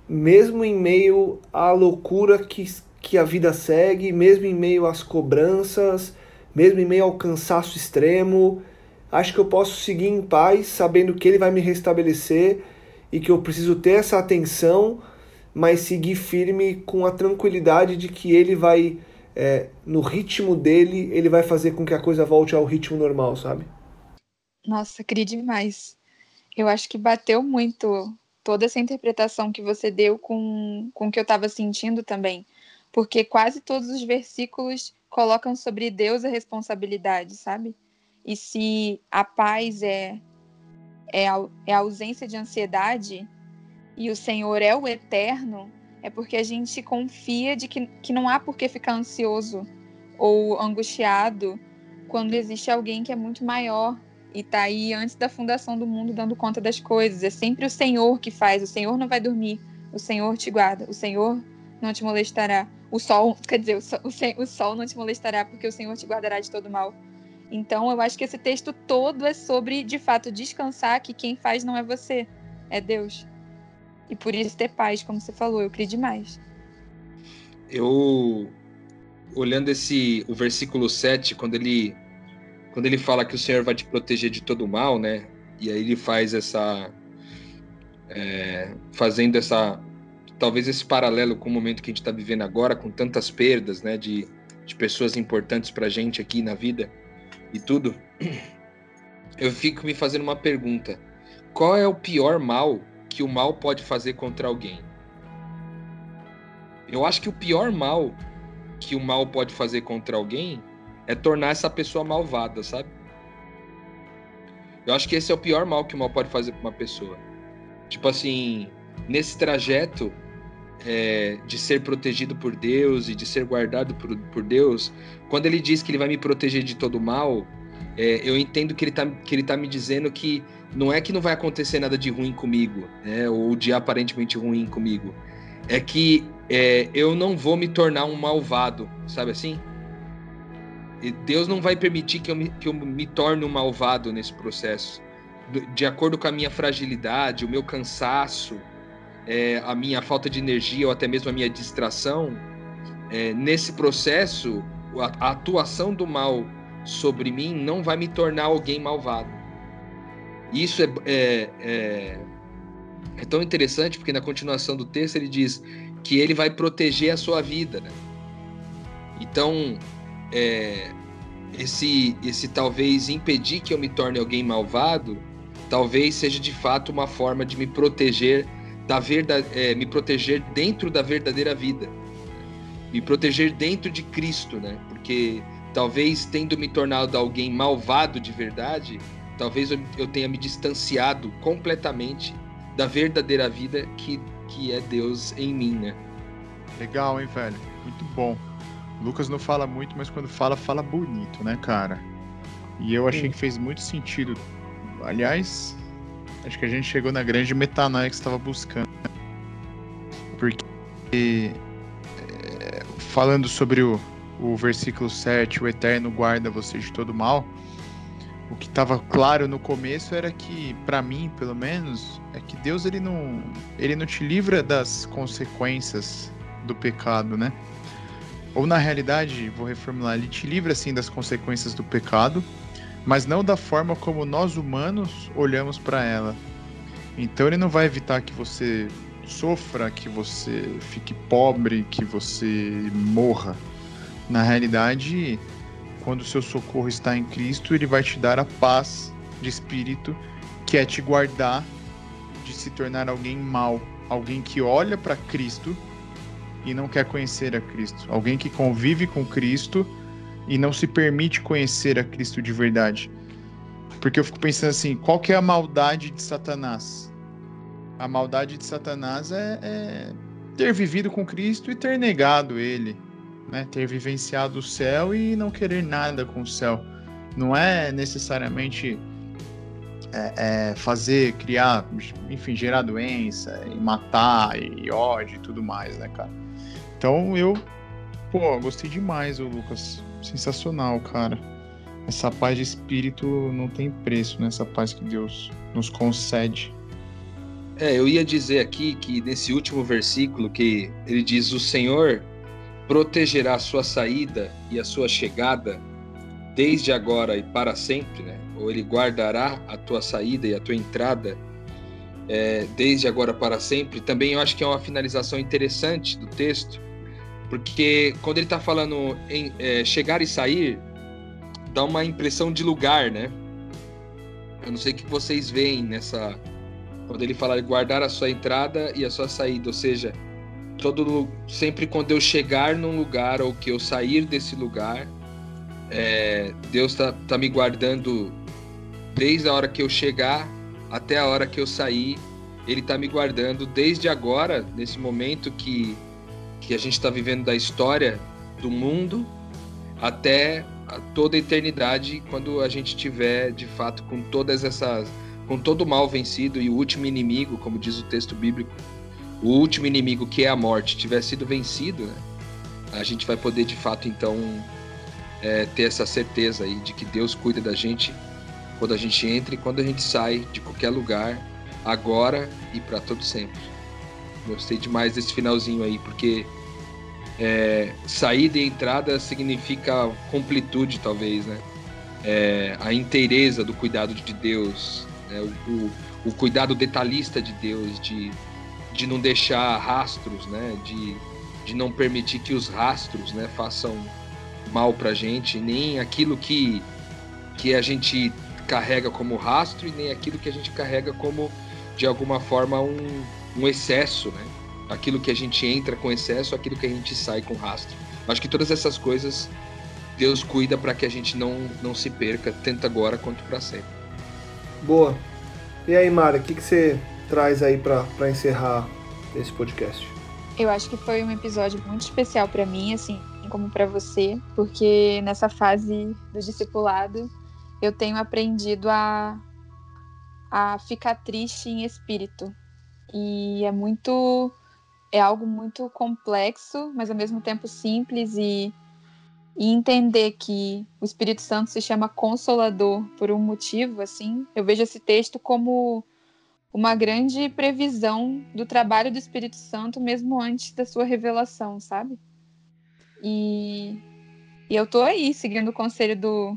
mesmo em meio à loucura que, que a vida segue, mesmo em meio às cobranças, mesmo em meio ao cansaço extremo. Acho que eu posso seguir em paz, sabendo que Ele vai me restabelecer e que eu preciso ter essa atenção, mas seguir firme com a tranquilidade de que Ele vai é, no ritmo dele, ele vai fazer com que a coisa volte ao ritmo normal, sabe?
Nossa, queria demais. Eu acho que bateu muito toda essa interpretação que você deu com, com o que eu estava sentindo também. Porque quase todos os versículos colocam sobre Deus a responsabilidade, sabe? E se a paz é, é, a, é a ausência de ansiedade e o Senhor é o eterno, é porque a gente confia de que, que não há por que ficar ansioso ou angustiado quando existe alguém que é muito maior e está aí antes da fundação do mundo dando conta das coisas. É sempre o Senhor que faz, o Senhor não vai dormir, o Senhor te guarda, o Senhor não te molestará. O sol, quer dizer, o sol, o sol não te molestará porque o Senhor te guardará de todo mal. Então, eu acho que esse texto todo é sobre, de fato, descansar que quem faz não é você, é Deus. E por isso ter paz, como você falou, eu criei demais.
Eu olhando esse o versículo 7, quando ele quando ele fala que o Senhor vai te proteger de todo mal, né? E aí ele faz essa é, fazendo essa talvez esse paralelo com o momento que a gente está vivendo agora, com tantas perdas, né, de, de pessoas importantes para gente aqui na vida e tudo. Eu fico me fazendo uma pergunta: qual é o pior mal que o mal pode fazer contra alguém. Eu acho que o pior mal que o mal pode fazer contra alguém é tornar essa pessoa malvada, sabe? Eu acho que esse é o pior mal que o mal pode fazer para uma pessoa. Tipo assim, nesse trajeto é, de ser protegido por Deus e de ser guardado por, por Deus, quando ele diz que ele vai me proteger de todo mal, é, eu entendo que ele, tá, que ele tá me dizendo que não é que não vai acontecer nada de ruim comigo, né, ou de aparentemente ruim comigo. É que é, eu não vou me tornar um malvado, sabe assim? E Deus não vai permitir que eu, me, que eu me torne um malvado nesse processo. De acordo com a minha fragilidade, o meu cansaço, é, a minha falta de energia ou até mesmo a minha distração, é, nesse processo, a, a atuação do mal sobre mim não vai me tornar alguém malvado. Isso é, é, é, é, tão interessante porque na continuação do texto ele diz que ele vai proteger a sua vida. Né? Então, é, esse, esse talvez impedir que eu me torne alguém malvado, talvez seja de fato uma forma de me proteger da verdade, é, me proteger dentro da verdadeira vida, me proteger dentro de Cristo, né? Porque talvez tendo me tornado alguém malvado de verdade, talvez eu, tenha me distanciado completamente da verdadeira vida que, que é Deus em mim, né?
Legal, hein, velho? Muito bom. Lucas não fala muito, mas quando fala, fala bonito, né, cara? E eu achei Sim. que fez muito sentido. Aliás, acho que a gente chegou na grande metanoia que estava buscando. Porque é, falando sobre o, o versículo 7, o Eterno guarda você de todo mal, o que estava claro no começo era que, para mim, pelo menos, é que Deus ele não, ele não te livra das consequências do pecado, né? Ou na realidade, vou reformular, ele te livra sim das consequências do pecado, mas não da forma como nós humanos olhamos para ela. Então ele não vai evitar que você sofra, que você fique pobre, que você morra. Na realidade, quando o seu socorro está em Cristo, ele vai te dar a paz de espírito, que é te guardar de se tornar alguém mau, alguém que olha para Cristo e não quer conhecer a Cristo, alguém que convive com Cristo e não se permite conhecer a Cristo de verdade. Porque eu fico pensando assim, qual que é a maldade de Satanás? A maldade de Satanás é, é ter vivido com Cristo e ter negado ele, né? Ter vivenciado o céu e não querer nada com o céu. Não é necessariamente é, é fazer, criar, enfim, gerar doença e matar e ódio e tudo mais, né, cara? Então eu, pô, gostei demais, o Lucas. Sensacional, cara. Essa paz de espírito não tem preço, né? Essa paz que Deus nos concede.
É, eu ia dizer aqui que nesse último versículo que ele diz: O Senhor protegerá a sua saída e a sua chegada desde agora e para sempre, né? Ou ele guardará a tua saída e a tua entrada é, desde agora para sempre. Também eu acho que é uma finalização interessante do texto, porque quando ele está falando em é, chegar e sair, dá uma impressão de lugar, né? Eu não sei o que vocês veem nessa. Quando ele fala guardar a sua entrada e a sua saída, ou seja, todo sempre quando eu chegar num lugar ou que eu sair desse lugar, é, Deus está tá me guardando desde a hora que eu chegar até a hora que eu sair. Ele está me guardando desde agora, nesse momento que que a gente está vivendo da história do mundo até toda a eternidade, quando a gente tiver de fato com todas essas, com todo o mal vencido e o último inimigo, como diz o texto bíblico, o último inimigo que é a morte tiver sido vencido, né? a gente vai poder de fato então é, ter essa certeza aí de que Deus cuida da gente quando a gente entra e quando a gente sai de qualquer lugar, agora e para todo sempre. Gostei demais desse finalzinho aí, porque é, saída e entrada significa completude, talvez, né? É, a inteireza do cuidado de Deus, né? o, o, o, cuidado detalhista de Deus, de, de não deixar rastros, né? De, de não permitir que os rastros, né? Façam mal para gente, nem aquilo que, que a gente carrega como rastro e nem aquilo que a gente carrega como, de alguma forma, um, um excesso, né? Aquilo que a gente entra com excesso, aquilo que a gente sai com rastro. Acho que todas essas coisas Deus cuida para que a gente não, não se perca, tanto agora quanto para sempre.
Boa. E aí, Mara, o que, que você traz aí para encerrar esse podcast?
Eu acho que foi um episódio muito especial para mim, assim como para você, porque nessa fase do discipulado eu tenho aprendido a, a ficar triste em espírito, e é muito. É algo muito complexo, mas ao mesmo tempo simples e, e entender que o Espírito Santo se chama Consolador por um motivo, assim. Eu vejo esse texto como uma grande previsão do trabalho do Espírito Santo mesmo antes da sua revelação, sabe? E, e eu tô aí seguindo o conselho do,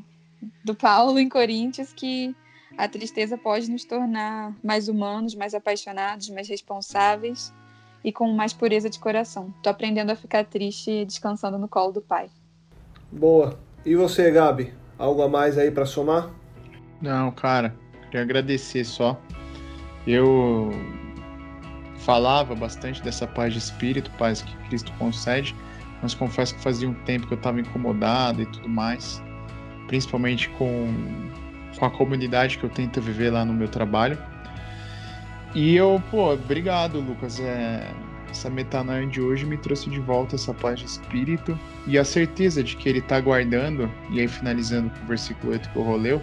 do Paulo em Coríntios que a tristeza pode nos tornar mais humanos, mais apaixonados, mais responsáveis e com mais pureza de coração. Tô aprendendo a ficar triste descansando no colo do pai.
Boa. E você, Gabi? Algo a mais aí para somar?
Não, cara. Queria agradecer só. Eu falava bastante dessa paz de espírito, paz que Cristo concede, mas confesso que fazia um tempo que eu estava incomodado e tudo mais, principalmente com com a comunidade que eu tento viver lá no meu trabalho. E eu, pô, obrigado, Lucas. É, essa metanoia de hoje me trouxe de volta essa paz de espírito e a certeza de que ele está guardando, e aí finalizando com o versículo 8 que eu roleu,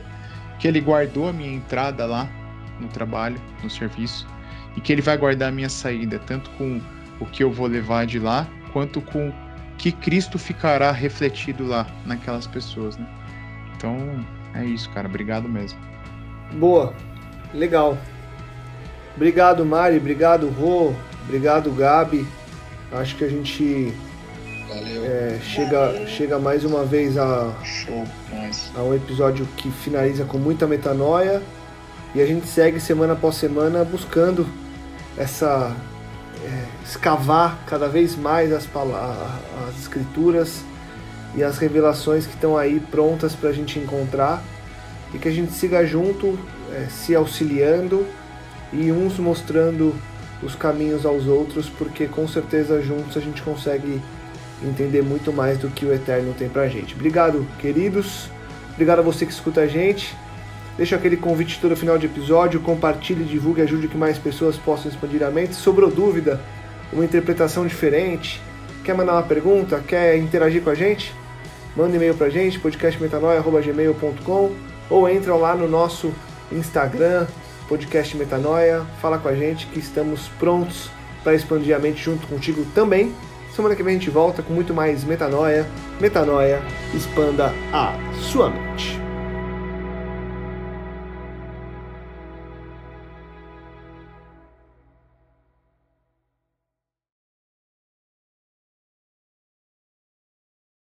que ele guardou a minha entrada lá no trabalho, no serviço, e que ele vai guardar a minha saída, tanto com o que eu vou levar de lá, quanto com que Cristo ficará refletido lá naquelas pessoas, né? Então, é isso, cara. Obrigado mesmo.
Boa. Legal. Obrigado, Mari. Obrigado, Rô. Obrigado, Gabi. Acho que a gente é, chega, chega mais uma vez a, a um episódio que finaliza com muita metanoia. E a gente segue semana após semana buscando essa. É, escavar cada vez mais as, as escrituras e as revelações que estão aí prontas para a gente encontrar e que a gente siga junto, é, se auxiliando e uns mostrando os caminhos aos outros, porque com certeza juntos a gente consegue entender muito mais do que o Eterno tem pra gente. Obrigado, queridos. Obrigado a você que escuta a gente. Deixa aquele convite todo final de episódio, compartilhe, divulgue, ajude que mais pessoas possam expandir a mente. Sobrou dúvida, uma interpretação diferente, quer mandar uma pergunta, quer interagir com a gente? Manda e-mail pra gente, podcastmetanoia.gmail.com ou entra lá no nosso Instagram, podcast Metanoia, fala com a gente que estamos prontos para expandir a mente junto contigo também. Semana que vem a gente volta com muito mais metanoia. Metanoia, expanda a sua mente.